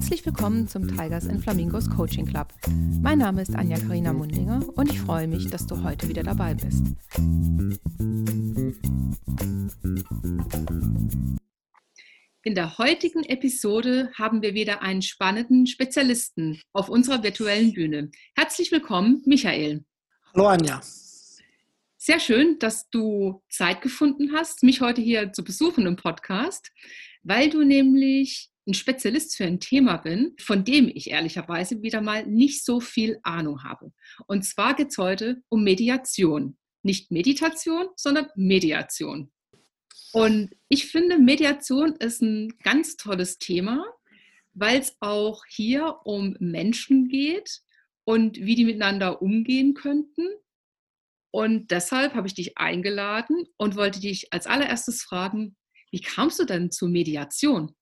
Herzlich willkommen zum Tigers and Flamingos Coaching Club. Mein Name ist Anja Karina Mundinger und ich freue mich, dass du heute wieder dabei bist. In der heutigen Episode haben wir wieder einen spannenden Spezialisten auf unserer virtuellen Bühne. Herzlich willkommen, Michael. Hallo Anja. Sehr schön, dass du Zeit gefunden hast, mich heute hier zu besuchen im Podcast, weil du nämlich ein Spezialist für ein Thema bin, von dem ich ehrlicherweise wieder mal nicht so viel Ahnung habe. Und zwar geht es heute um Mediation. Nicht Meditation, sondern Mediation. Und ich finde, Mediation ist ein ganz tolles Thema, weil es auch hier um Menschen geht und wie die miteinander umgehen könnten. Und deshalb habe ich dich eingeladen und wollte dich als allererstes fragen, wie kamst du denn zur Mediation?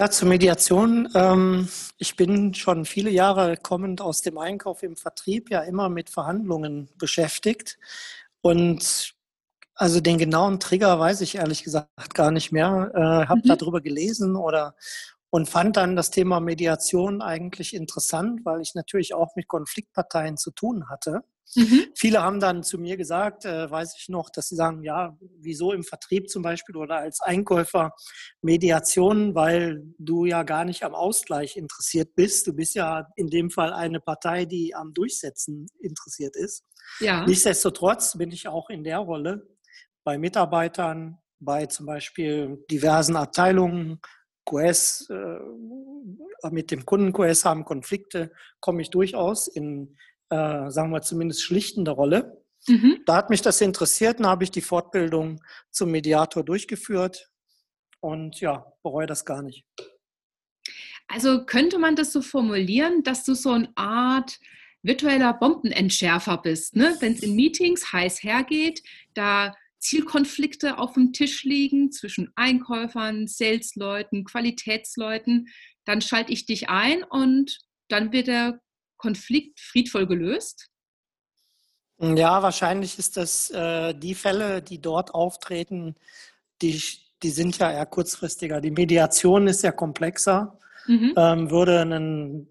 Ja, zur Mediation. Ähm, ich bin schon viele Jahre kommend aus dem Einkauf im Vertrieb ja immer mit Verhandlungen beschäftigt. Und also den genauen Trigger weiß ich ehrlich gesagt gar nicht mehr. Äh, habe mhm. darüber gelesen oder und fand dann das Thema Mediation eigentlich interessant, weil ich natürlich auch mit Konfliktparteien zu tun hatte. Mhm. Viele haben dann zu mir gesagt, äh, weiß ich noch, dass sie sagen, ja, wieso im Vertrieb zum Beispiel oder als Einkäufer Mediation, weil du ja gar nicht am Ausgleich interessiert bist. Du bist ja in dem Fall eine Partei, die am Durchsetzen interessiert ist. Ja. Nichtsdestotrotz bin ich auch in der Rolle bei Mitarbeitern, bei zum Beispiel diversen Abteilungen, QS, äh, mit dem Kunden QS haben Konflikte, komme ich durchaus in äh, sagen wir zumindest schlichtende Rolle. Mhm. Da hat mich das interessiert und habe ich die Fortbildung zum Mediator durchgeführt und ja, bereue das gar nicht. Also könnte man das so formulieren, dass du so eine Art virtueller Bombenentschärfer bist, ne? wenn es in Meetings heiß hergeht, da Zielkonflikte auf dem Tisch liegen zwischen Einkäufern, Salesleuten, Qualitätsleuten, dann schalte ich dich ein und dann wird der Konflikt friedvoll gelöst? Ja, wahrscheinlich ist das äh, die Fälle, die dort auftreten, die, die sind ja eher kurzfristiger. Die Mediation ist ja komplexer, mhm. ähm, würde einen,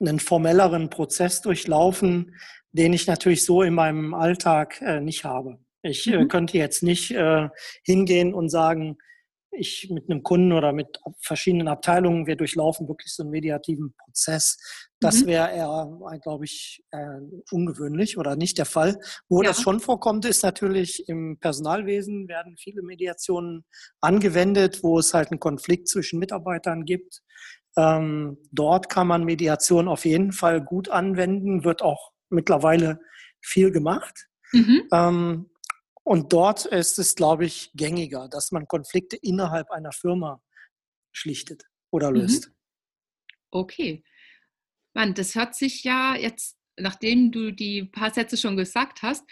einen formelleren Prozess durchlaufen, den ich natürlich so in meinem Alltag äh, nicht habe. Ich äh, mhm. äh, könnte jetzt nicht äh, hingehen und sagen, ich mit einem Kunden oder mit verschiedenen Abteilungen, wir durchlaufen wirklich so einen mediativen Prozess. Das mhm. wäre eher, glaube ich, äh, ungewöhnlich oder nicht der Fall. Wo ja. das schon vorkommt, ist natürlich im Personalwesen werden viele Mediationen angewendet, wo es halt einen Konflikt zwischen Mitarbeitern gibt. Ähm, dort kann man Mediation auf jeden Fall gut anwenden, wird auch mittlerweile viel gemacht. Mhm. Ähm, und dort ist es, glaube ich, gängiger, dass man Konflikte innerhalb einer Firma schlichtet oder mhm. löst. Okay. Mann, das hört sich ja jetzt, nachdem du die paar Sätze schon gesagt hast,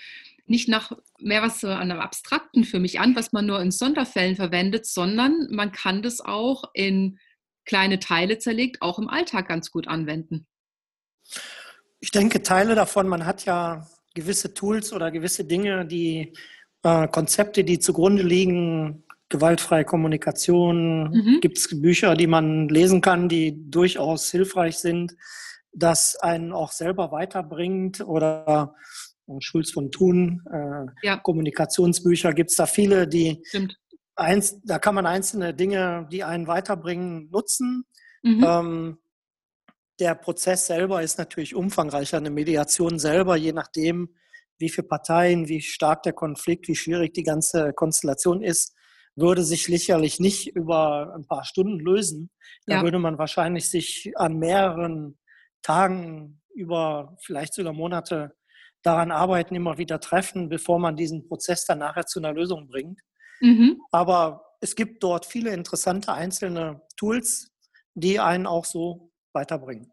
nicht nach mehr was so an einem Abstrakten für mich an, was man nur in Sonderfällen verwendet, sondern man kann das auch in kleine Teile zerlegt, auch im Alltag ganz gut anwenden. Ich denke, Teile davon, man hat ja gewisse Tools oder gewisse Dinge, die äh, Konzepte, die zugrunde liegen, gewaltfreie Kommunikation, mhm. gibt es Bücher, die man lesen kann, die durchaus hilfreich sind, das einen auch selber weiterbringt oder äh, Schulz von Thun, äh, ja. Kommunikationsbücher, gibt es da viele, die eins, da kann man einzelne Dinge, die einen weiterbringen, nutzen. Mhm. Ähm, der Prozess selber ist natürlich umfangreicher. Eine Mediation selber, je nachdem, wie viele Parteien, wie stark der Konflikt, wie schwierig die ganze Konstellation ist, würde sich sicherlich nicht über ein paar Stunden lösen. Da ja. würde man wahrscheinlich sich an mehreren Tagen über vielleicht sogar Monate daran arbeiten, immer wieder treffen, bevor man diesen Prozess dann nachher zu einer Lösung bringt. Mhm. Aber es gibt dort viele interessante einzelne Tools, die einen auch so weiterbringen.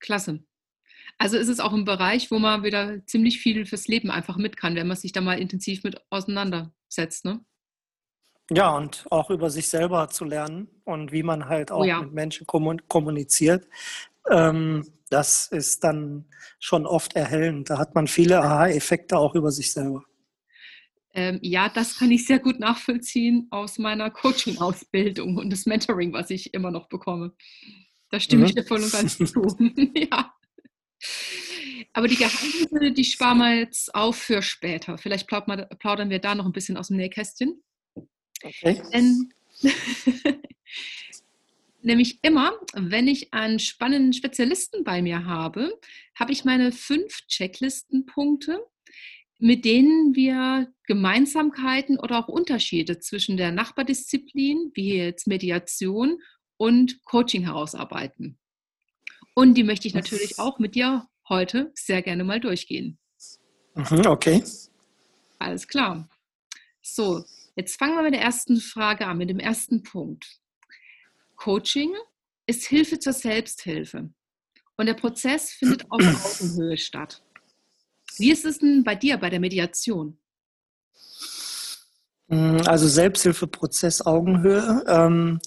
Klasse. Also ist es auch ein Bereich, wo man wieder ziemlich viel fürs Leben einfach mit kann, wenn man sich da mal intensiv mit auseinandersetzt. Ne? Ja, und auch über sich selber zu lernen und wie man halt auch oh ja. mit Menschen kommuniziert. Ähm, das ist dann schon oft erhellend. Da hat man viele Aha-Effekte auch über sich selber. Ähm, ja, das kann ich sehr gut nachvollziehen aus meiner Coaching-Ausbildung und das Mentoring, was ich immer noch bekomme. Da stimme mhm. ich dir voll und ganz zu. ja. Aber die Geheimnisse, die sparen wir jetzt auf für später. Vielleicht plaudern wir da noch ein bisschen aus dem Nähkästchen. Okay. Denn, nämlich immer, wenn ich einen spannenden Spezialisten bei mir habe, habe ich meine fünf Checklistenpunkte, mit denen wir Gemeinsamkeiten oder auch Unterschiede zwischen der Nachbardisziplin, wie jetzt Mediation und Coaching herausarbeiten. Und die möchte ich natürlich auch mit dir heute sehr gerne mal durchgehen. Mhm, okay. Alles klar. So, jetzt fangen wir mit der ersten Frage an, mit dem ersten Punkt. Coaching ist Hilfe zur Selbsthilfe und der Prozess findet auf Augenhöhe statt. Wie ist es denn bei dir bei der Mediation? Also Selbsthilfeprozess Augenhöhe. Ähm,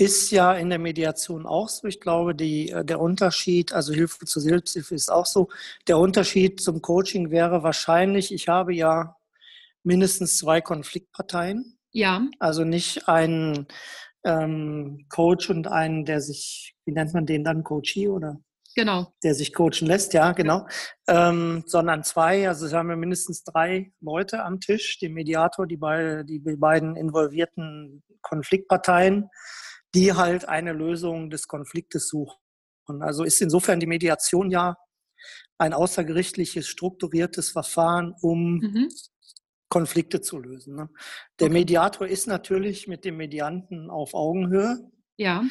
ist ja in der Mediation auch so. Ich glaube, die, äh, der Unterschied, also Hilfe zur Selbsthilfe ist auch so. Der Unterschied zum Coaching wäre wahrscheinlich, ich habe ja mindestens zwei Konfliktparteien. Ja. Also nicht einen ähm, Coach und einen, der sich, wie nennt man den dann, Coachee oder? Genau. Der sich coachen lässt, ja, genau. Ähm, sondern zwei, also haben wir mindestens drei Leute am Tisch, den Mediator, die, beide, die beiden involvierten Konfliktparteien die halt eine Lösung des Konfliktes suchen. Also ist insofern die Mediation ja ein außergerichtliches, strukturiertes Verfahren, um mhm. Konflikte zu lösen. Ne? Der okay. Mediator ist natürlich mit dem Medianten auf Augenhöhe. Ja.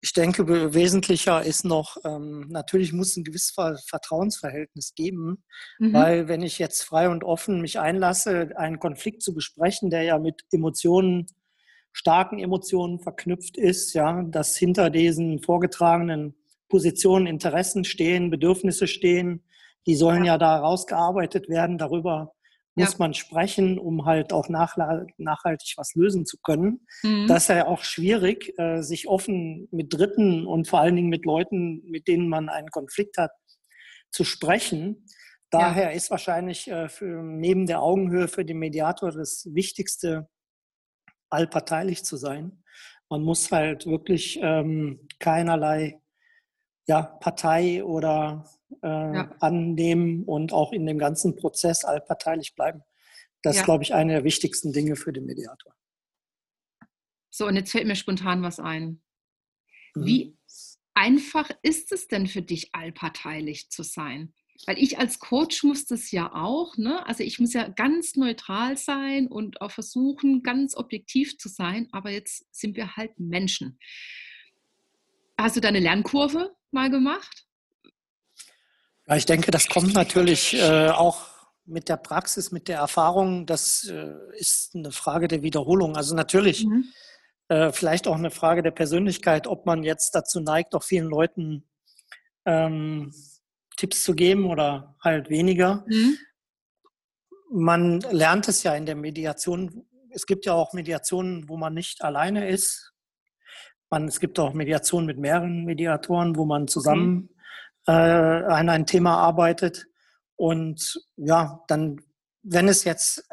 Ich denke, wesentlicher ist noch, ähm, natürlich muss ein gewisses Vertrauensverhältnis geben, mhm. weil wenn ich jetzt frei und offen mich einlasse, einen Konflikt zu besprechen, der ja mit Emotionen starken Emotionen verknüpft ist, ja, dass hinter diesen vorgetragenen Positionen Interessen stehen, Bedürfnisse stehen, die sollen ja, ja da rausgearbeitet werden. Darüber muss ja. man sprechen, um halt auch nachhaltig was lösen zu können. Mhm. Das ist ja auch schwierig, äh, sich offen mit Dritten und vor allen Dingen mit Leuten, mit denen man einen Konflikt hat, zu sprechen. Daher ja. ist wahrscheinlich äh, für, neben der Augenhöhe für den Mediator das Wichtigste, allparteilich zu sein. Man muss halt wirklich ähm, keinerlei ja, Partei oder äh, ja. annehmen und auch in dem ganzen Prozess allparteilich bleiben. Das ja. ist, glaube ich, eine der wichtigsten Dinge für den Mediator. So, und jetzt fällt mir spontan was ein. Mhm. Wie einfach ist es denn für dich, allparteilich zu sein? Weil ich als Coach muss das ja auch, ne? Also ich muss ja ganz neutral sein und auch versuchen, ganz objektiv zu sein, aber jetzt sind wir halt Menschen. Hast du deine Lernkurve mal gemacht? Ja, ich denke, das kommt natürlich äh, auch mit der Praxis, mit der Erfahrung. Das äh, ist eine Frage der Wiederholung. Also natürlich mhm. äh, vielleicht auch eine Frage der Persönlichkeit, ob man jetzt dazu neigt, auch vielen Leuten ähm, Tipps zu geben oder halt weniger. Mhm. Man lernt es ja in der Mediation. Es gibt ja auch Mediationen, wo man nicht alleine ist. Man, es gibt auch Mediationen mit mehreren Mediatoren, wo man zusammen mhm. äh, an ein Thema arbeitet. Und ja, dann, wenn es jetzt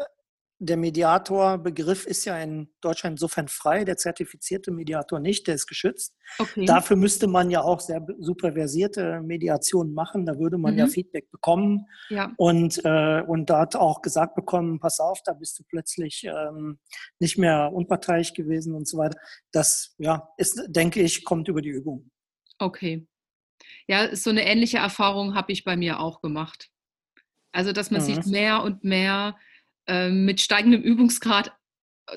der Mediatorbegriff ist ja in Deutschland insofern frei, der zertifizierte Mediator nicht, der ist geschützt. Okay. Dafür müsste man ja auch sehr superversierte Mediationen machen, da würde man mhm. ja Feedback bekommen. Ja. Und, äh, und da hat auch gesagt bekommen, pass auf, da bist du plötzlich ähm, nicht mehr unparteiisch gewesen und so weiter. Das, ja, ist, denke ich, kommt über die Übung. Okay. Ja, so eine ähnliche Erfahrung habe ich bei mir auch gemacht. Also, dass man mhm. sich mehr und mehr ähm, mit steigendem Übungsgrad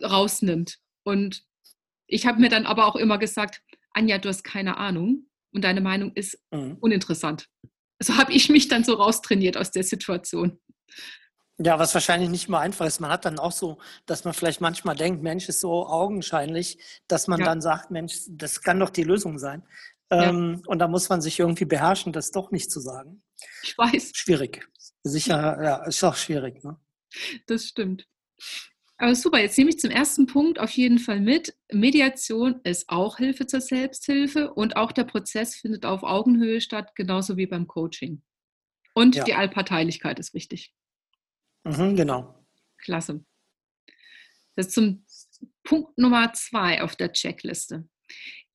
rausnimmt. Und ich habe mir dann aber auch immer gesagt, Anja, du hast keine Ahnung und deine Meinung ist mhm. uninteressant. So habe ich mich dann so raustrainiert aus der Situation. Ja, was wahrscheinlich nicht mal einfach ist. Man hat dann auch so, dass man vielleicht manchmal denkt, Mensch, ist so augenscheinlich, dass man ja. dann sagt, Mensch, das kann doch die Lösung sein. Ja. Ähm, und da muss man sich irgendwie beherrschen, das doch nicht zu sagen. Ich weiß. Schwierig. Sicher, ja, ist auch schwierig. Ne? Das stimmt. Aber super, jetzt nehme ich zum ersten Punkt auf jeden Fall mit. Mediation ist auch Hilfe zur Selbsthilfe und auch der Prozess findet auf Augenhöhe statt, genauso wie beim Coaching. Und ja. die Allparteilichkeit ist wichtig. Mhm, genau. Klasse. Das zum Punkt Nummer zwei auf der Checkliste.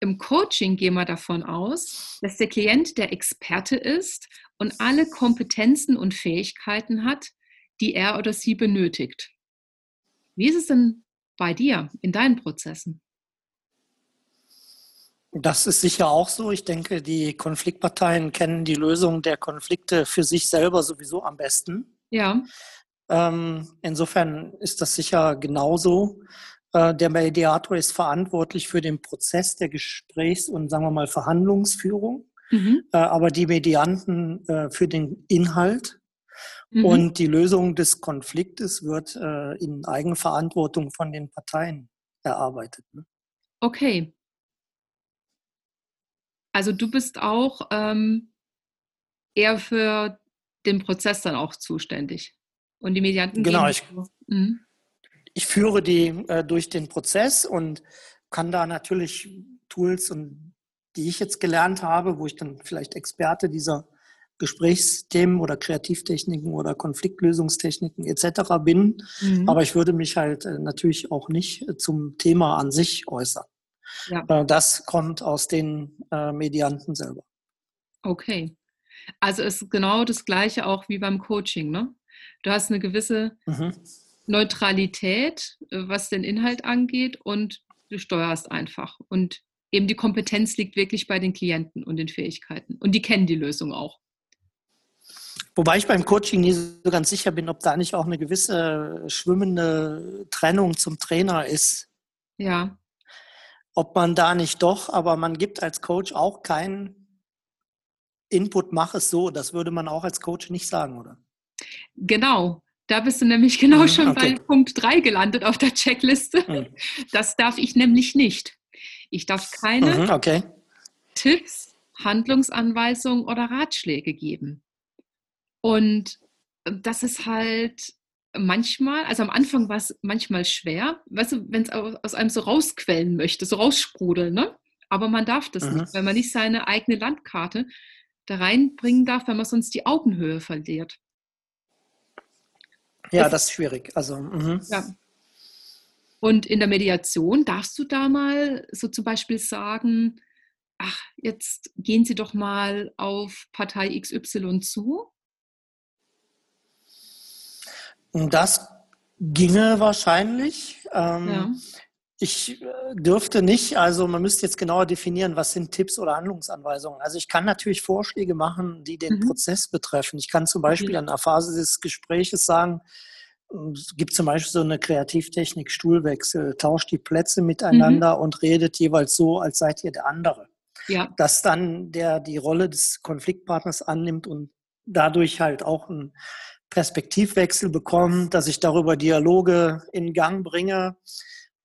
Im Coaching gehen wir davon aus, dass der Klient der Experte ist und alle Kompetenzen und Fähigkeiten hat, die er oder sie benötigt. Wie ist es denn bei dir in deinen Prozessen? Das ist sicher auch so. Ich denke, die Konfliktparteien kennen die Lösung der Konflikte für sich selber sowieso am besten. Ja. Ähm, insofern ist das sicher genauso. Äh, der Mediator ist verantwortlich für den Prozess der Gesprächs- und sagen wir mal Verhandlungsführung, mhm. äh, aber die Medianten äh, für den Inhalt. Mhm. Und die Lösung des Konfliktes wird äh, in Eigenverantwortung von den Parteien erarbeitet. Ne? Okay. Also du bist auch ähm, eher für den Prozess dann auch zuständig. Und die Medianten genau, ich, mhm. ich führe die äh, durch den Prozess und kann da natürlich Tools und die ich jetzt gelernt habe, wo ich dann vielleicht Experte dieser Gesprächsthemen oder Kreativtechniken oder Konfliktlösungstechniken etc. bin. Mhm. Aber ich würde mich halt äh, natürlich auch nicht äh, zum Thema an sich äußern. Ja. Äh, das kommt aus den Medianten selber. Okay. Also ist genau das Gleiche auch wie beim Coaching, ne? Du hast eine gewisse mhm. Neutralität, was den Inhalt angeht und du steuerst einfach. Und eben die Kompetenz liegt wirklich bei den Klienten und den Fähigkeiten. Und die kennen die Lösung auch. Wobei ich beim Coaching nie so ganz sicher bin, ob da nicht auch eine gewisse schwimmende Trennung zum Trainer ist. Ja ob man da nicht doch, aber man gibt als Coach auch keinen Input, mach es so. Das würde man auch als Coach nicht sagen, oder? Genau. Da bist du nämlich genau mhm, schon okay. bei Punkt 3 gelandet auf der Checkliste. Mhm. Das darf ich nämlich nicht. Ich darf keine mhm, okay. Tipps, Handlungsanweisungen oder Ratschläge geben. Und das ist halt manchmal, also am Anfang war es manchmal schwer, weißt du, wenn es aus einem so rausquellen möchte, so raussprudeln, ne? Aber man darf das mhm. nicht, weil man nicht seine eigene Landkarte da reinbringen darf, wenn man sonst die Augenhöhe verliert. Ja, das, das ist schwierig. Also, mhm. ja. Und in der Mediation darfst du da mal so zum Beispiel sagen, ach, jetzt gehen Sie doch mal auf Partei XY zu Das ginge wahrscheinlich. Ähm, ja. Ich äh, dürfte nicht, also man müsste jetzt genauer definieren, was sind Tipps oder Handlungsanweisungen. Also ich kann natürlich Vorschläge machen, die den mhm. Prozess betreffen. Ich kann zum Beispiel an der Phase des Gespräches sagen, es gibt zum Beispiel so eine Kreativtechnik Stuhlwechsel, tauscht die Plätze miteinander mhm. und redet jeweils so, als seid ihr der andere. Ja. Dass dann der die Rolle des Konfliktpartners annimmt und dadurch halt auch ein Perspektivwechsel bekommen, dass ich darüber Dialoge in Gang bringe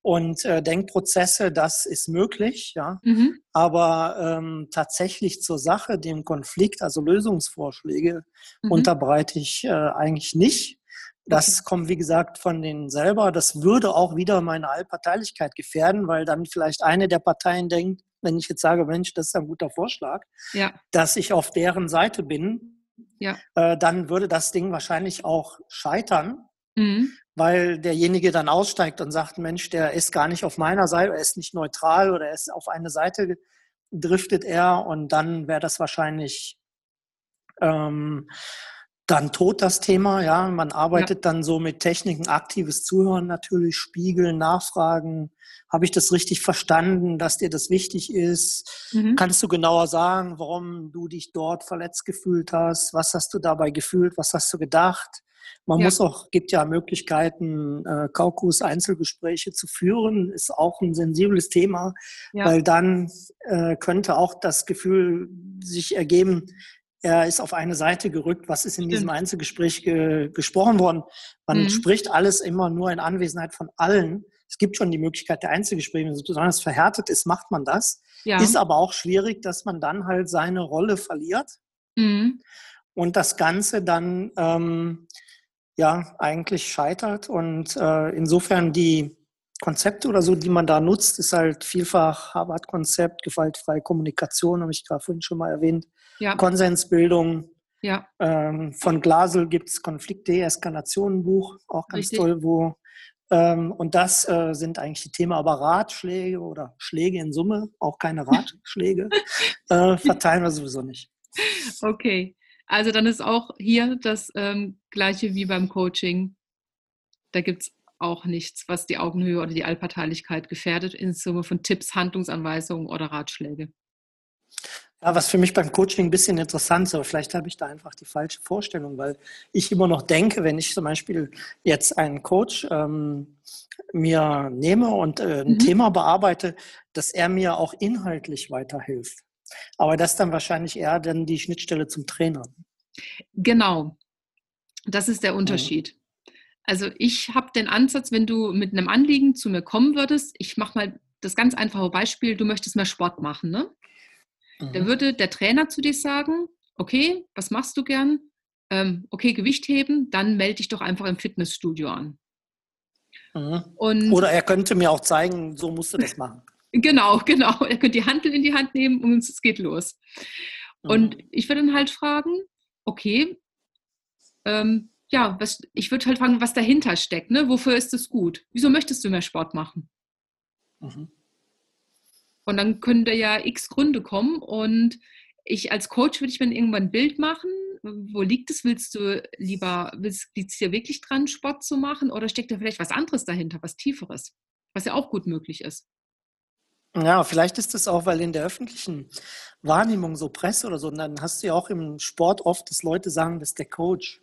und äh, Denkprozesse, das ist möglich, ja. Mhm. Aber ähm, tatsächlich zur Sache, dem Konflikt, also Lösungsvorschläge, mhm. unterbreite ich äh, eigentlich nicht. Das okay. kommt, wie gesagt, von denen selber. Das würde auch wieder meine Allparteilichkeit gefährden, weil dann vielleicht eine der Parteien denkt, wenn ich jetzt sage, Mensch, das ist ein guter Vorschlag, ja. dass ich auf deren Seite bin ja. äh, dann würde das Ding wahrscheinlich auch scheitern, mhm. weil derjenige dann aussteigt und sagt, Mensch, der ist gar nicht auf meiner Seite, er ist nicht neutral oder er ist auf eine Seite driftet er und dann wäre das wahrscheinlich ähm, dann tot das Thema, ja. Man arbeitet ja. dann so mit Techniken, aktives Zuhören natürlich, spiegeln, nachfragen. Habe ich das richtig verstanden, dass dir das wichtig ist? Mhm. Kannst du genauer sagen, warum du dich dort verletzt gefühlt hast? Was hast du dabei gefühlt? Was hast du gedacht? Man ja. muss auch, gibt ja Möglichkeiten, äh, Kaukus Einzelgespräche zu führen, ist auch ein sensibles Thema, ja. weil dann äh, könnte auch das Gefühl sich ergeben, er ist auf eine Seite gerückt. Was ist in diesem Einzelgespräch ge gesprochen worden? Man mhm. spricht alles immer nur in Anwesenheit von allen. Es gibt schon die Möglichkeit der Einzelgespräche, solange es verhärtet ist, macht man das. Ja. Ist aber auch schwierig, dass man dann halt seine Rolle verliert mhm. und das Ganze dann ähm, ja eigentlich scheitert. Und äh, insofern die Konzepte oder so, die man da nutzt, ist halt vielfach Harvard-Konzept, gewaltfreie Kommunikation, habe ich gerade vorhin schon mal erwähnt ja. Konsensbildung. Ja. Ähm, von Glasel gibt es Konflikt-Deeskalation-Buch, auch ganz Richtig. toll, wo Ähm, und das äh, sind eigentlich die Themen, aber Ratschläge oder Schläge in Summe, auch keine Ratschläge, äh, verteilen wir sowieso nicht. Okay, also dann ist auch hier das ähm, gleiche wie beim Coaching. Da gibt es auch nichts, was die Augenhöhe oder die Allparteilichkeit gefährdet, in Summe von Tipps, Handlungsanweisungen oder Ratschläge. Ja, was für mich beim Coaching ein bisschen interessant ist, aber vielleicht habe ich da einfach die falsche Vorstellung, weil ich immer noch denke, wenn ich zum Beispiel jetzt einen Coach ähm, mir nehme und äh, ein mhm. Thema bearbeite, dass er mir auch inhaltlich weiterhilft. Aber das dann wahrscheinlich eher dann die Schnittstelle zum Trainer. Genau, das ist der mhm. Unterschied. Mhm. Also ich habe den Ansatz, wenn du mit einem Anliegen zu mir kommen würdest, ich mache mal das ganz einfache Beispiel, du möchtest mehr Sport machen, ne? Mhm. Dann würde der Trainer zu dir sagen, okay, was machst du gern? Ähm, okay, Gewicht heben, dann melde dich doch einfach im Fitnessstudio an. Mhm. Und Oder er könnte mir auch zeigen, so musst du das machen. Genau, genau. Er könnte die Handel in die Hand nehmen und es geht los. Mhm. Und ich würde dann halt fragen, okay, ähm, ja, was, ich würde halt fragen, was dahinter steckt. Ne? Wofür ist es gut? Wieso möchtest du mehr Sport machen? Mhm. Und dann können da ja x Gründe kommen. Und ich als Coach würde ich mir irgendwann ein Bild machen. Wo liegt es? Willst du lieber, liegt es dir wirklich dran, Sport zu machen? Oder steckt da vielleicht was anderes dahinter, was Tieferes? Was ja auch gut möglich ist. Ja, vielleicht ist es auch, weil in der öffentlichen Wahrnehmung so Presse oder so, und dann hast du ja auch im Sport oft, dass Leute sagen, das ist der Coach,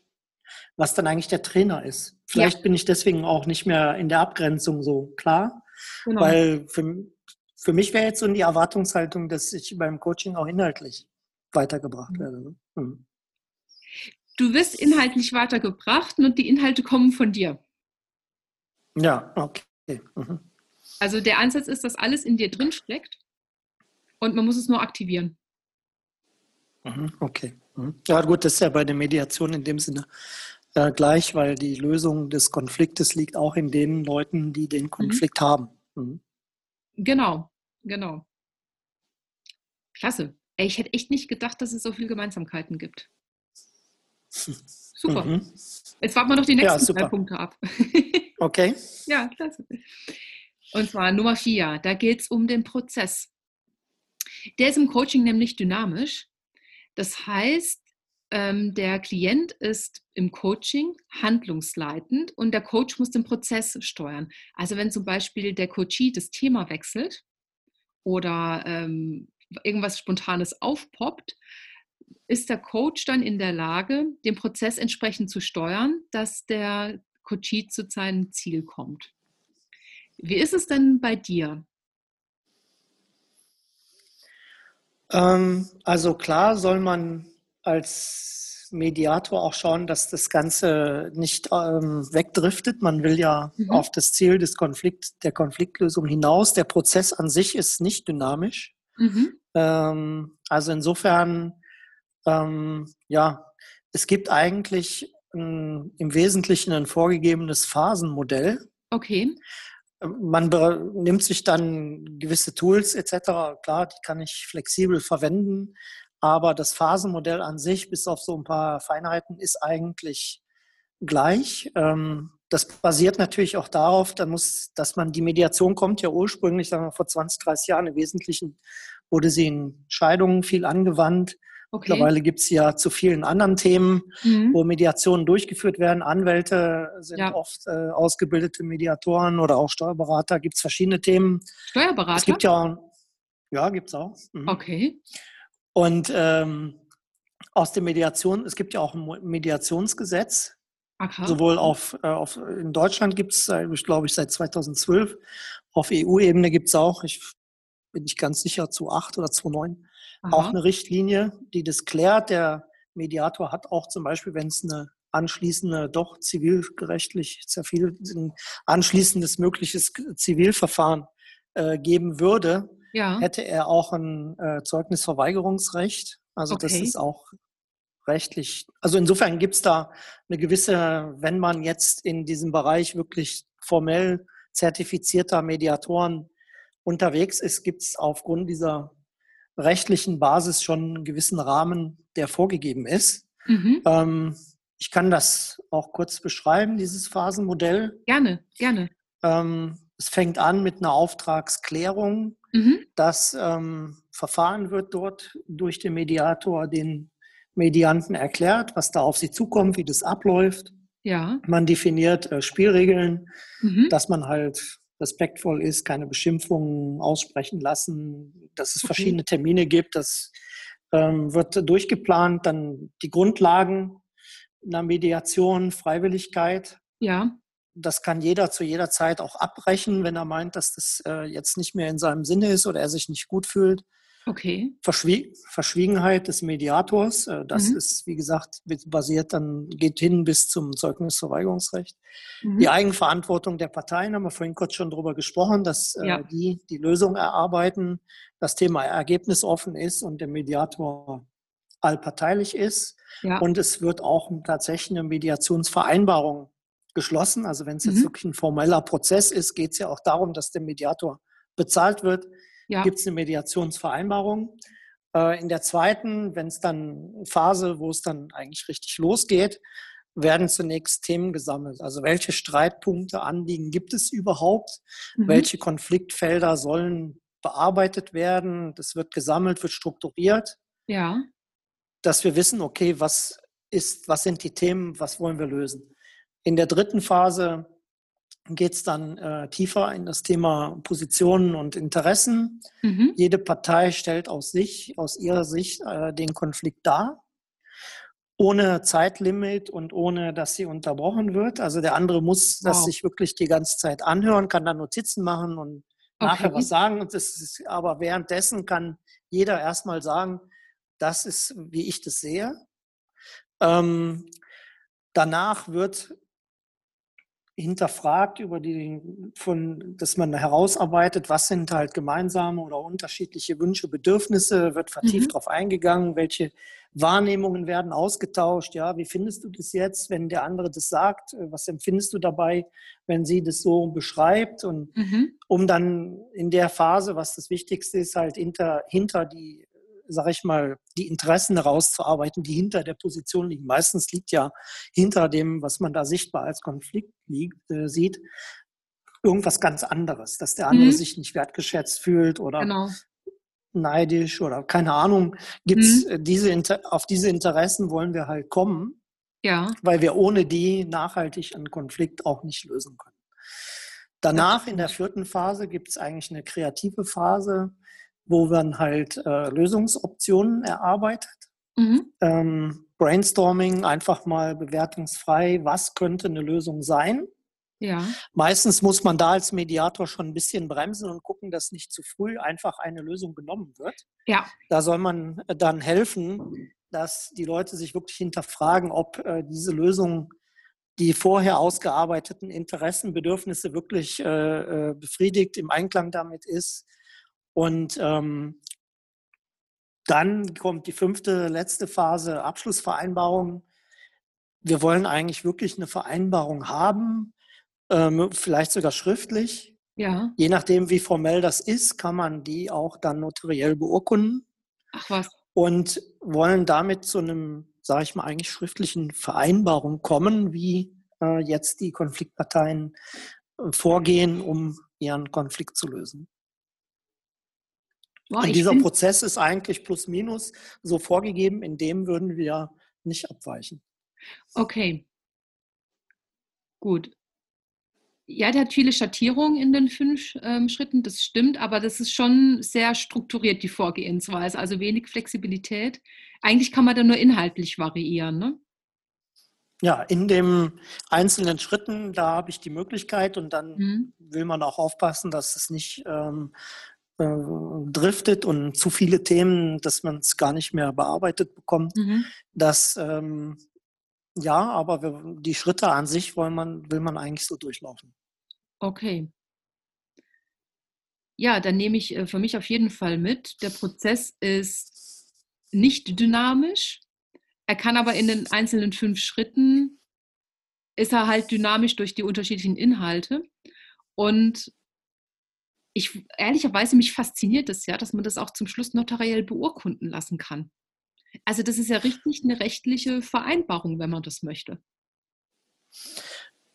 was dann eigentlich der Trainer ist. Vielleicht ja. bin ich deswegen auch nicht mehr in der Abgrenzung so klar, genau. weil für, für mich wäre jetzt so die Erwartungshaltung, dass ich beim Coaching auch inhaltlich weitergebracht mhm. werde. Ne? Hm. Du wirst inhaltlich weitergebracht und die Inhalte kommen von dir. Ja, okay. Mhm. Also der Ansatz ist, dass alles in dir drin steckt und man muss es nur aktivieren. Mhm, okay. Mhm. Ja gut, das ist ja bei der Mediation in dem Sinne äh, gleich, weil die Lösung des Konfliktes liegt auch in den Leuten, die den Konflikt mhm. haben. Mhm. Genau. Genau. Klasse. Ey, ich hätte echt nicht gedacht, dass es so viele Gemeinsamkeiten gibt. Super. Mhm. Jetzt warten wir noch die nächsten ja, drei Punkte ab. okay. Ja, klasse. Und zwar Nummer vier, da geht es um den Prozess. Der ist im Coaching nämlich dynamisch. Das heißt, ähm, der Klient ist im Coaching handlungsleitend und der Coach muss den Prozess steuern. Also wenn zum Beispiel der Coachee das Thema wechselt, oder ähm, irgendwas Spontanes aufpoppt, ist der Coach dann in der Lage, den Prozess entsprechend zu steuern, dass der Coachee zu seinem Ziel kommt. Wie ist es denn bei dir? Ähm, also klar soll man als Mediator auch schauen, dass das Ganze nicht ähm, wegdriftet. Man will ja mhm. auf das Ziel des Konflikt, der Konfliktlösung hinaus. Der Prozess an sich ist nicht dynamisch. Mhm. Ähm, also insofern, ähm, ja, es gibt eigentlich ein, im Wesentlichen ein vorgegebenes Phasenmodell. Okay. Man nimmt sich dann gewisse Tools etc. Klar, die kann ich flexibel verwenden. Aber das Phasenmodell an sich, bis auf so ein paar Feinheiten, ist eigentlich gleich. Ähm, das basiert natürlich auch darauf, dass man die Mediation kommt ja ursprünglich, sagen wir vor 20, 30 Jahren im Wesentlichen wurde sie in Scheidungen viel angewandt. Okay. Mittlerweile gibt es ja zu vielen anderen Themen, mhm. wo Mediationen durchgeführt werden. Anwälte sind ja. oft äh, ausgebildete Mediatoren oder auch Steuerberater. Gibt es verschiedene Themen. Steuerberater? Es gibt ja, ja, gibt es auch. Mhm. Okay. Und ähm, aus der Mediation, es gibt ja auch ein Mediationsgesetz, Aha. sowohl auf, äh, auf in Deutschland gibt es, glaube ich, seit 2012, auf EU-Ebene gibt es auch, ich bin nicht ganz sicher, zu 8 oder zu 9, auch eine Richtlinie, die das klärt. Der Mediator hat auch zum Beispiel, wenn es eine anschließende, doch zivilgerechtlich sehr viel ein anschließendes mögliches Zivilverfahren äh, geben würde, ja. hätte er auch ein äh, Zeugnisverweigerungsrecht. Also okay. das ist auch rechtlich. Also insofern gibt es da eine gewisse, wenn man jetzt in diesem Bereich wirklich formell zertifizierter Mediatoren unterwegs ist, gibt es aufgrund dieser rechtlichen Basis schon einen gewissen Rahmen, der vorgegeben ist. Mhm. Ähm, ich kann das auch kurz beschreiben, dieses Phasenmodell. Gerne, gerne. Ähm, es fängt an mit einer Auftragsklärung. Mhm. Das ähm, Verfahren wird dort durch den Mediator den Medianten erklärt, was da auf sie zukommt, wie das abläuft. Ja. Man definiert äh, Spielregeln, mhm. dass man halt respektvoll ist, keine Beschimpfungen aussprechen lassen, dass es okay. verschiedene Termine gibt. Das ähm, wird durchgeplant. Dann die Grundlagen einer Mediation, Freiwilligkeit. Ja. Das kann jeder zu jeder Zeit auch abbrechen, wenn er meint, dass das äh, jetzt nicht mehr in seinem Sinne ist oder er sich nicht gut fühlt. Okay. Verschwie Verschwiegenheit des Mediators, äh, das mhm. ist, wie gesagt, basiert dann, geht hin bis zum Zeugnisverweigerungsrecht. Mhm. Die Eigenverantwortung der Parteien haben wir vorhin kurz schon drüber gesprochen, dass äh, ja. die die Lösung erarbeiten, das Thema ergebnisoffen ist und der Mediator allparteilich ist. Ja. Und es wird auch tatsächlich eine Mediationsvereinbarung geschlossen. Also wenn es jetzt mhm. wirklich ein formeller Prozess ist, geht es ja auch darum, dass der Mediator bezahlt wird ja. gibt es eine Mediationsvereinbarung. Äh, in der zweiten, wenn es dann Phase, wo es dann eigentlich richtig losgeht, werden zunächst Themen gesammelt. Also welche Streitpunkte, Anliegen gibt es überhaupt? Mhm. Welche Konfliktfelder sollen bearbeitet werden? Das wird gesammelt, wird strukturiert. Ja. Dass wir wissen, okay, was ist, was sind die Themen, was wollen wir lösen? In der dritten Phase geht es dann äh, tiefer in das Thema Positionen und Interessen. Mhm. Jede Partei stellt aus sich, aus ihrer Sicht äh, den Konflikt dar, ohne Zeitlimit und ohne, dass sie unterbrochen wird. Also der andere muss wow. das sich wirklich die ganze Zeit anhören, kann dann Notizen machen und okay. nachher was sagen. Und das ist, aber währenddessen kann jeder erstmal sagen, das ist, wie ich das sehe. Ähm, danach wird hinterfragt über die, von, dass man herausarbeitet, was sind halt gemeinsame oder unterschiedliche Wünsche, Bedürfnisse, wird vertieft mhm. darauf eingegangen, welche Wahrnehmungen werden ausgetauscht, ja, wie findest du das jetzt, wenn der andere das sagt, was empfindest du dabei, wenn sie das so beschreibt und mhm. um dann in der Phase, was das Wichtigste ist, halt hinter, hinter die sage ich mal, die Interessen herauszuarbeiten, die hinter der Position liegen. Meistens liegt ja hinter dem, was man da sichtbar als Konflikt liegt, äh, sieht, irgendwas ganz anderes, dass der andere mhm. sich nicht wertgeschätzt fühlt oder genau. neidisch oder keine Ahnung. Gibt's mhm. diese auf diese Interessen wollen wir halt kommen, ja. weil wir ohne die nachhaltig einen Konflikt auch nicht lösen können. Danach in der vierten Phase gibt es eigentlich eine kreative Phase, wo man halt äh, Lösungsoptionen erarbeitet. Mhm. Ähm, Brainstorming, einfach mal bewertungsfrei, was könnte eine Lösung sein. Ja. Meistens muss man da als Mediator schon ein bisschen bremsen und gucken, dass nicht zu früh einfach eine Lösung genommen wird. Ja. Da soll man äh, dann helfen, dass die Leute sich wirklich hinterfragen, ob äh, diese Lösung die vorher ausgearbeiteten Interessen, Bedürfnisse wirklich äh, äh befriedigt, im Einklang damit ist und ähm, dann kommt die fünfte, letzte Phase, Abschlussvereinbarung. Wir wollen eigentlich wirklich eine Vereinbarung haben, ähm, vielleicht sogar schriftlich. Ja. Je nachdem, wie formell das ist, kann man die auch dann notariell beurkunden. Ach was. Und wollen damit zu einem, sage ich mal, eigentlich schriftlichen Vereinbarung kommen, wie äh, jetzt die Konfliktparteien äh, vorgehen, um ihren Konflikt zu lösen. Boah, Und dieser Prozess ist eigentlich plus minus so vorgegeben, in dem würden wir nicht abweichen. Okay. Gut. Ja, der hat viele Schattierungen in den fünf ähm, Schritten, das stimmt, aber das ist schon sehr strukturiert, die Vorgehensweise, also wenig Flexibilität. Eigentlich kann man da nur inhaltlich variieren, ne? Ja, in den einzelnen Schritten, da habe ich die Möglichkeit und dann mhm. will man auch aufpassen, dass es nicht ähm, äh, driftet und zu viele Themen, dass man es gar nicht mehr bearbeitet bekommt. Mhm. Das ähm, ja, aber wir, die Schritte an sich wollen man, will man eigentlich so durchlaufen. Okay. Ja, dann nehme ich äh, für mich auf jeden Fall mit. Der Prozess ist nicht dynamisch. Er kann aber in den einzelnen fünf Schritten, ist er halt dynamisch durch die unterschiedlichen Inhalte. Und ich ehrlicherweise mich fasziniert es ja, dass man das auch zum Schluss notariell beurkunden lassen kann. Also das ist ja richtig eine rechtliche Vereinbarung, wenn man das möchte.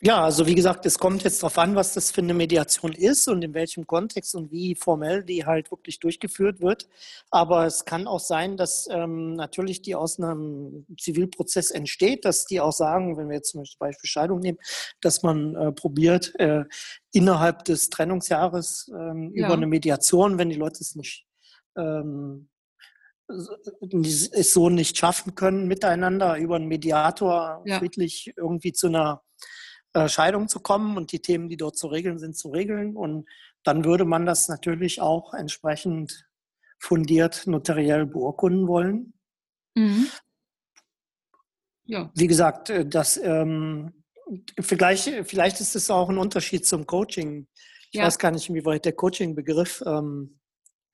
Ja, also wie gesagt, es kommt jetzt darauf an, was das für eine Mediation ist und in welchem Kontext und wie formell die halt wirklich durchgeführt wird. Aber es kann auch sein, dass ähm, natürlich die aus einem Zivilprozess entsteht, dass die auch sagen, wenn wir jetzt zum Beispiel Scheidung nehmen, dass man äh, probiert, äh, innerhalb des Trennungsjahres ähm, ja. über eine Mediation, wenn die Leute es nicht ähm, es so nicht schaffen können, miteinander über einen Mediator ja. friedlich irgendwie zu einer äh, Scheidung zu kommen und die Themen, die dort zu regeln sind, zu regeln. Und dann würde man das natürlich auch entsprechend fundiert notariell beurkunden wollen. Mhm. Ja. Wie gesagt, äh, das ähm, vielleicht, vielleicht ist es auch ein Unterschied zum Coaching. Ich ja. weiß gar nicht, inwieweit der Coaching-Begriff ähm,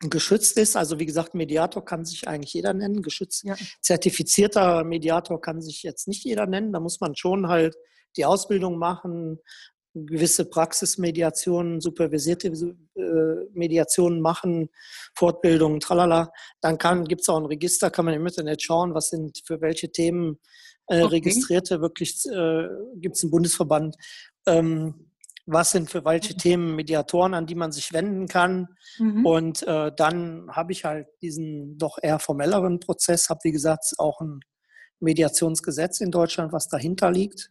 geschützt ist. Also wie gesagt, Mediator kann sich eigentlich jeder nennen. Geschützt, ja. zertifizierter Mediator kann sich jetzt nicht jeder nennen. Da muss man schon halt die Ausbildung machen, gewisse Praxismediationen, supervisierte äh, Mediationen machen, Fortbildungen, tralala. Dann gibt es auch ein Register, kann man im Internet schauen, was sind für welche Themen äh, okay. Registrierte, wirklich äh, gibt es einen Bundesverband. Ähm, was sind für welche mhm. Themen Mediatoren, an die man sich wenden kann. Mhm. Und äh, dann habe ich halt diesen doch eher formelleren Prozess, habe wie gesagt auch ein Mediationsgesetz in Deutschland, was dahinter liegt.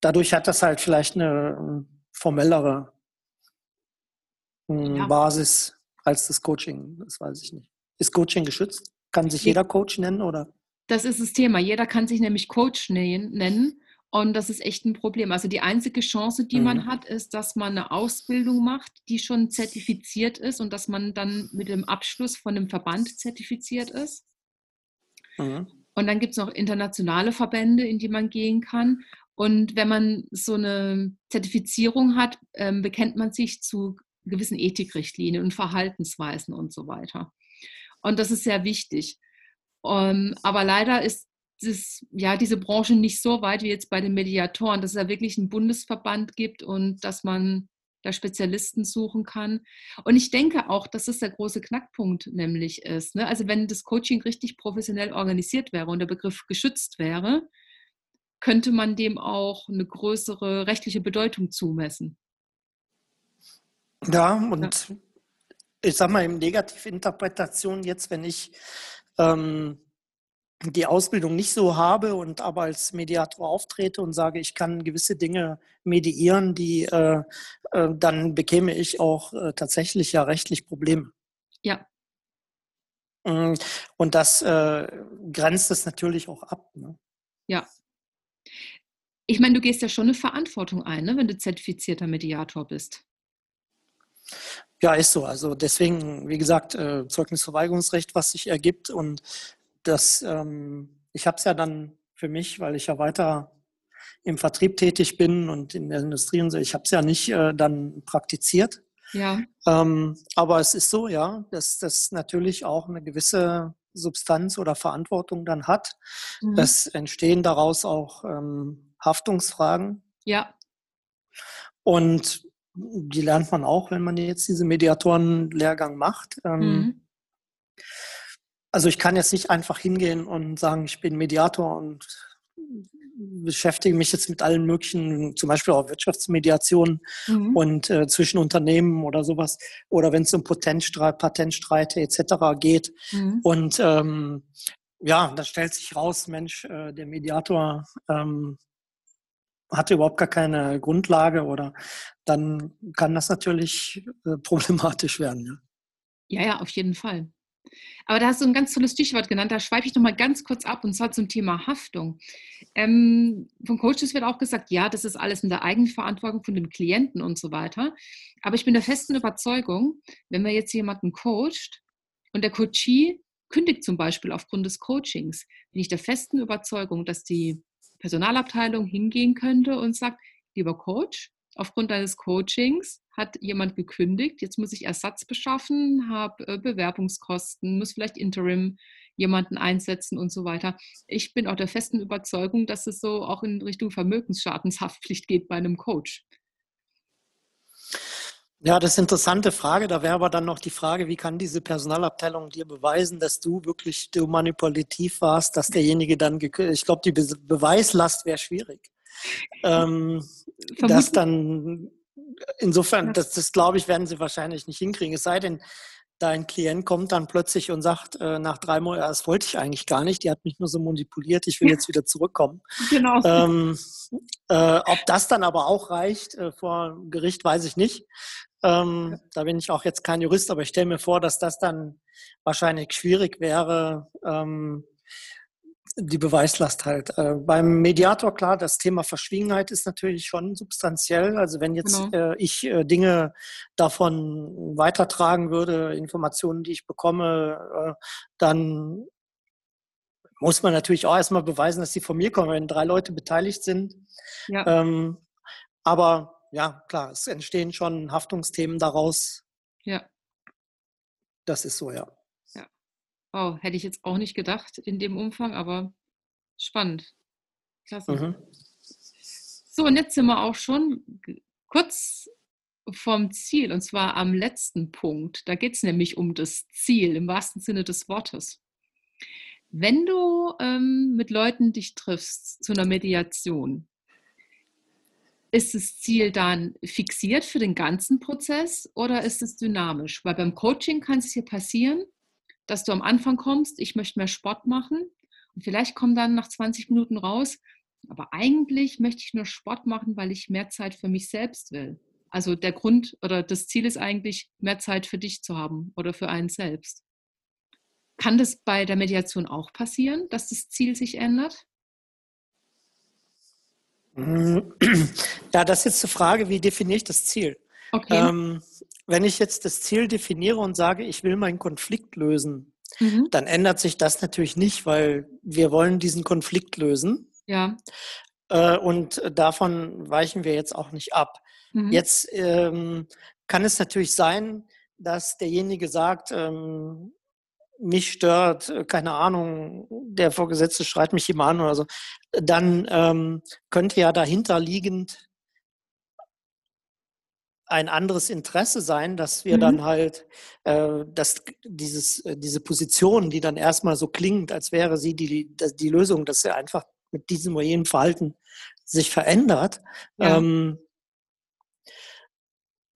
Dadurch hat das halt vielleicht eine ähm, formellere ähm, ja. Basis als das Coaching. Das weiß ich nicht. Ist Coaching geschützt? Kann sich jeder Coach nennen oder? Das ist das Thema. Jeder kann sich nämlich Coach nennen. Und das ist echt ein Problem. Also die einzige Chance, die mhm. man hat, ist, dass man eine Ausbildung macht, die schon zertifiziert ist und dass man dann mit dem Abschluss von einem Verband zertifiziert ist. Mhm. Und dann gibt es noch internationale Verbände, in die man gehen kann. Und wenn man so eine Zertifizierung hat, ähm, bekennt man sich zu gewissen Ethikrichtlinien und Verhaltensweisen und so weiter. Und das ist sehr wichtig. Ähm, aber leider ist das, ja, diese Branche nicht so weit wie jetzt bei den Mediatoren, dass es da wirklich einen Bundesverband gibt und dass man da Spezialisten suchen kann. Und ich denke auch, dass das der große Knackpunkt nämlich ist. Ne? Also wenn das Coaching richtig professionell organisiert wäre und der Begriff geschützt wäre, könnte man dem auch eine größere rechtliche Bedeutung zumessen. Ja, und ja. ich sage mal, im Negativinterpretation jetzt, wenn ich ähm, die Ausbildung nicht so habe und aber als Mediator auftrete und sage, ich kann gewisse Dinge mediieren, die äh, äh, dann bekäme ich auch äh, tatsächlich ja rechtlich Probleme. Ja. Mm, und das äh, grenzt es natürlich auch ab. Ne? Ja, ich meine, du gehst ja schon eine Verantwortung ein, ne, wenn du zertifizierter Mediator bist. Ja, ist so. Also deswegen, wie gesagt, äh, Zeugnisverweigerungsrecht, was sich ergibt. Und das, ähm, ich habe es ja dann für mich, weil ich ja weiter im Vertrieb tätig bin und in der Industrie und so, ich habe es ja nicht äh, dann praktiziert. Ja. Ähm, aber es ist so, ja, dass das natürlich auch eine gewisse Substanz oder Verantwortung dann hat. Mhm. Es entstehen daraus auch ähm, Haftungsfragen. Ja. Und die lernt man auch, wenn man jetzt diese Mediatorenlehrgang macht. Ähm, mhm. Also ich kann jetzt nicht einfach hingehen und sagen, ich bin Mediator und beschäftige mich jetzt mit allen möglichen, zum Beispiel auch Wirtschaftsmediation mhm. und äh, zwischen Unternehmen oder sowas, oder wenn es um Patentstreit, Patentstreite etc. geht. Mhm. Und ähm, ja, da stellt sich raus, Mensch, äh, der Mediator ähm, hatte überhaupt gar keine Grundlage oder dann kann das natürlich äh, problematisch werden. Ja. ja, ja, auf jeden Fall. Aber da hast du ein ganz tolles Stichwort genannt, da schweife ich noch mal ganz kurz ab und zwar zum Thema Haftung. Ähm, von Coaches wird auch gesagt, ja, das ist alles in der Eigenverantwortung von dem Klienten und so weiter. Aber ich bin der festen Überzeugung, wenn man jetzt jemanden coacht und der Coachee kündigt zum Beispiel aufgrund des Coachings, bin ich der festen Überzeugung, dass die Personalabteilung hingehen könnte und sagt, lieber Coach, aufgrund deines Coachings hat jemand gekündigt, jetzt muss ich Ersatz beschaffen, habe äh, Bewerbungskosten, muss vielleicht Interim jemanden einsetzen und so weiter. Ich bin auch der festen Überzeugung, dass es so auch in Richtung Vermögensschadenshaftpflicht geht bei einem Coach. Ja, das ist eine interessante Frage. Da wäre aber dann noch die Frage, wie kann diese Personalabteilung dir beweisen, dass du wirklich du manipulativ warst, dass derjenige dann, ich glaube, die Be Beweislast wäre schwierig. Ähm, das dann, insofern, das, das glaube ich, werden sie wahrscheinlich nicht hinkriegen. Es sei denn, dein Klient kommt dann plötzlich und sagt äh, nach drei Monaten, das wollte ich eigentlich gar nicht, die hat mich nur so manipuliert, ich will jetzt wieder zurückkommen. Genau. Ähm, äh, ob das dann aber auch reicht äh, vor Gericht, weiß ich nicht. Ähm, da bin ich auch jetzt kein Jurist, aber ich stelle mir vor, dass das dann wahrscheinlich schwierig wäre, ähm, die Beweislast halt. Äh, beim Mediator, klar, das Thema Verschwiegenheit ist natürlich schon substanziell. Also wenn jetzt genau. äh, ich äh, Dinge davon weitertragen würde, Informationen, die ich bekomme, äh, dann muss man natürlich auch erstmal beweisen, dass sie von mir kommen, wenn drei Leute beteiligt sind. Ja. Ähm, aber ja, klar, es entstehen schon Haftungsthemen daraus. Ja. Das ist so, ja. Oh, hätte ich jetzt auch nicht gedacht in dem Umfang, aber spannend. Klasse. Mhm. So, und jetzt sind wir auch schon kurz vom Ziel, und zwar am letzten Punkt. Da geht es nämlich um das Ziel im wahrsten Sinne des Wortes. Wenn du ähm, mit Leuten dich triffst zu einer Mediation, ist das Ziel dann fixiert für den ganzen Prozess oder ist es dynamisch? Weil beim Coaching kann es hier passieren, dass du am Anfang kommst, ich möchte mehr Sport machen und vielleicht kommt dann nach 20 Minuten raus, aber eigentlich möchte ich nur Sport machen, weil ich mehr Zeit für mich selbst will. Also der Grund oder das Ziel ist eigentlich, mehr Zeit für dich zu haben oder für einen selbst. Kann das bei der Mediation auch passieren, dass das Ziel sich ändert? Ja, das ist jetzt die Frage, wie definiere ich das Ziel? Okay. Ähm, wenn ich jetzt das Ziel definiere und sage, ich will meinen Konflikt lösen, mhm. dann ändert sich das natürlich nicht, weil wir wollen diesen Konflikt lösen. Ja. Äh, und davon weichen wir jetzt auch nicht ab. Mhm. Jetzt ähm, kann es natürlich sein, dass derjenige sagt, ähm, mich stört, äh, keine Ahnung, der Vorgesetzte schreit mich immer an oder so, dann ähm, könnte ja dahinter liegend ein anderes Interesse sein, dass wir mhm. dann halt, äh, dass dieses, äh, diese Position, die dann erstmal so klingt, als wäre sie die, die, die Lösung, dass er einfach mit diesem oder jenem Verhalten sich verändert, ja. ähm,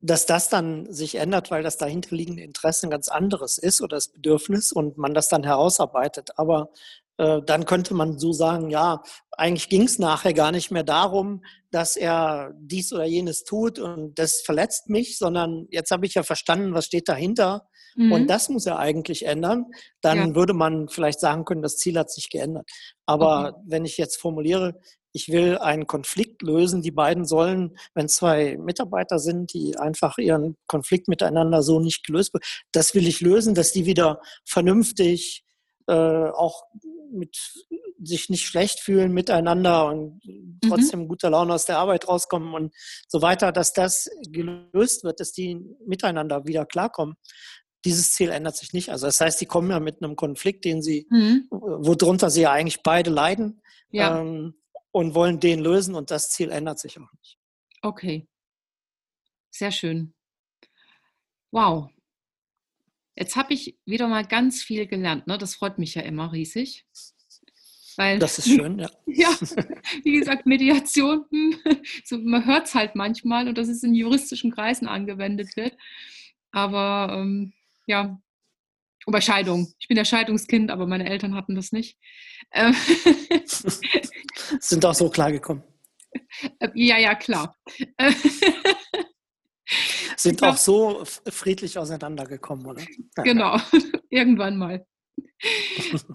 dass das dann sich ändert, weil das dahinterliegende Interesse ein ganz anderes ist oder das Bedürfnis und man das dann herausarbeitet. Aber äh, dann könnte man so sagen, ja, eigentlich ging es nachher gar nicht mehr darum, dass er dies oder jenes tut und das verletzt mich, sondern jetzt habe ich ja verstanden, was steht dahinter mhm. und das muss er eigentlich ändern. Dann ja. würde man vielleicht sagen können, das Ziel hat sich geändert. Aber mhm. wenn ich jetzt formuliere, ich will einen Konflikt lösen. Die beiden sollen, wenn zwei Mitarbeiter sind, die einfach ihren Konflikt miteinander so nicht gelöst wird, das will ich lösen, dass die wieder vernünftig äh, auch mit sich nicht schlecht fühlen miteinander und mhm. trotzdem mhm. guter Laune aus der Arbeit rauskommen und so weiter, dass das gelöst wird, dass die miteinander wieder klarkommen. Dieses Ziel ändert sich nicht. Also das heißt, die kommen ja mit einem Konflikt, den sie, mhm. worunter sie ja eigentlich beide leiden ja. ähm, und wollen den lösen und das Ziel ändert sich auch nicht. Okay. Sehr schön. Wow. Jetzt habe ich wieder mal ganz viel gelernt. Ne? Das freut mich ja immer riesig. Weil, das ist schön, ja. ja, wie gesagt, Mediation, hm, so, man hört es halt manchmal und dass es in juristischen Kreisen angewendet wird. Aber ähm, ja, und bei Scheidung. Ich bin ja Scheidungskind, aber meine Eltern hatten das nicht. Ähm, Sind auch so klargekommen. Äh, ja, ja, klar. Sind glaub, auch so friedlich auseinandergekommen, oder? Genau, irgendwann mal.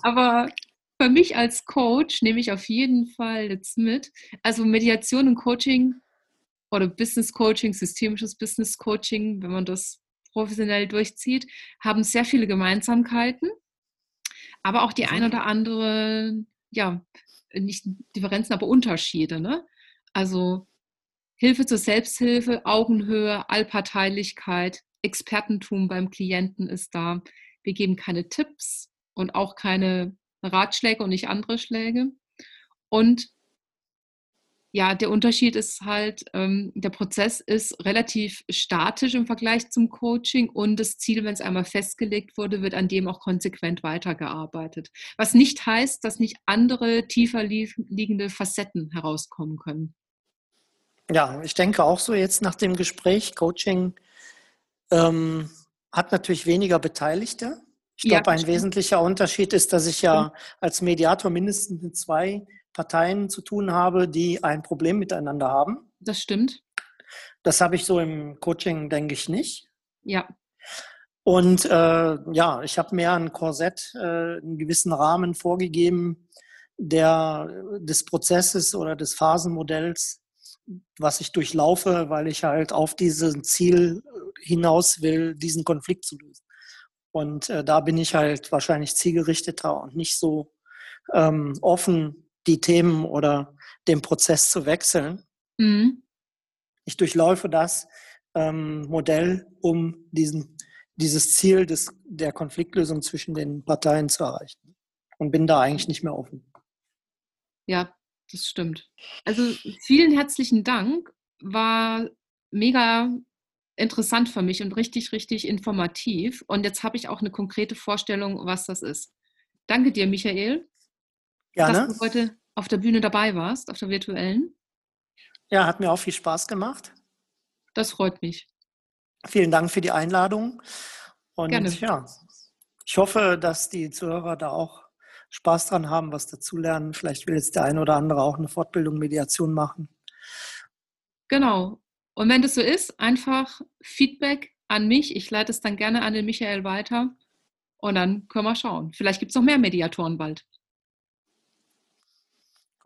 Aber für mich als Coach nehme ich auf jeden Fall jetzt mit. Also Mediation und Coaching oder Business Coaching, systemisches Business Coaching, wenn man das professionell durchzieht, haben sehr viele Gemeinsamkeiten, aber auch die ein oder andere, ja, nicht Differenzen, aber Unterschiede. Ne? Also Hilfe zur Selbsthilfe, Augenhöhe, Allparteilichkeit, Expertentum beim Klienten ist da. Wir geben keine Tipps und auch keine Ratschläge und nicht andere Schläge. Und ja, der Unterschied ist halt, ähm, der Prozess ist relativ statisch im Vergleich zum Coaching und das Ziel, wenn es einmal festgelegt wurde, wird an dem auch konsequent weitergearbeitet. Was nicht heißt, dass nicht andere tiefer liegende Facetten herauskommen können. Ja, ich denke auch so jetzt nach dem Gespräch, Coaching ähm, hat natürlich weniger Beteiligte. Ich ja, glaube, ein stimmt. wesentlicher Unterschied ist, dass ich ja als Mediator mindestens mit zwei Parteien zu tun habe, die ein Problem miteinander haben. Das stimmt. Das habe ich so im Coaching, denke ich, nicht. Ja. Und äh, ja, ich habe mehr ein Korsett, äh, einen gewissen Rahmen vorgegeben, der des Prozesses oder des Phasenmodells, was ich durchlaufe, weil ich halt auf dieses Ziel hinaus will, diesen Konflikt zu lösen. Und äh, da bin ich halt wahrscheinlich zielgerichteter und nicht so ähm, offen die Themen oder den Prozess zu wechseln. Mhm. Ich durchläufe das ähm, Modell, um diesen, dieses Ziel des, der Konfliktlösung zwischen den Parteien zu erreichen. Und bin da eigentlich nicht mehr offen. Ja, das stimmt. Also vielen herzlichen Dank. War mega interessant für mich und richtig, richtig informativ. Und jetzt habe ich auch eine konkrete Vorstellung, was das ist. Danke dir, Michael. Gerne. Dass du heute auf der Bühne dabei warst, auf der virtuellen. Ja, hat mir auch viel Spaß gemacht. Das freut mich. Vielen Dank für die Einladung. Und Gerne. ja, ich hoffe, dass die Zuhörer da auch Spaß dran haben, was dazulernen. Vielleicht will jetzt der eine oder andere auch eine Fortbildung Mediation machen. Genau. Und wenn das so ist, einfach Feedback an mich. Ich leite es dann gerne an den Michael weiter. Und dann können wir schauen. Vielleicht gibt es noch mehr Mediatoren bald.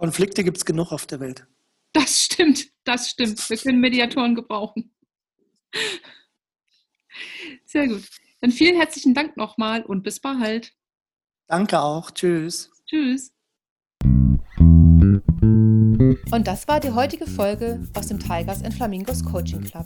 Konflikte gibt es genug auf der Welt. Das stimmt, das stimmt. Wir können Mediatoren gebrauchen. Sehr gut. Dann vielen herzlichen Dank nochmal und bis bald. Danke auch. Tschüss. Tschüss. Und das war die heutige Folge aus dem Tigers and Flamingos Coaching Club.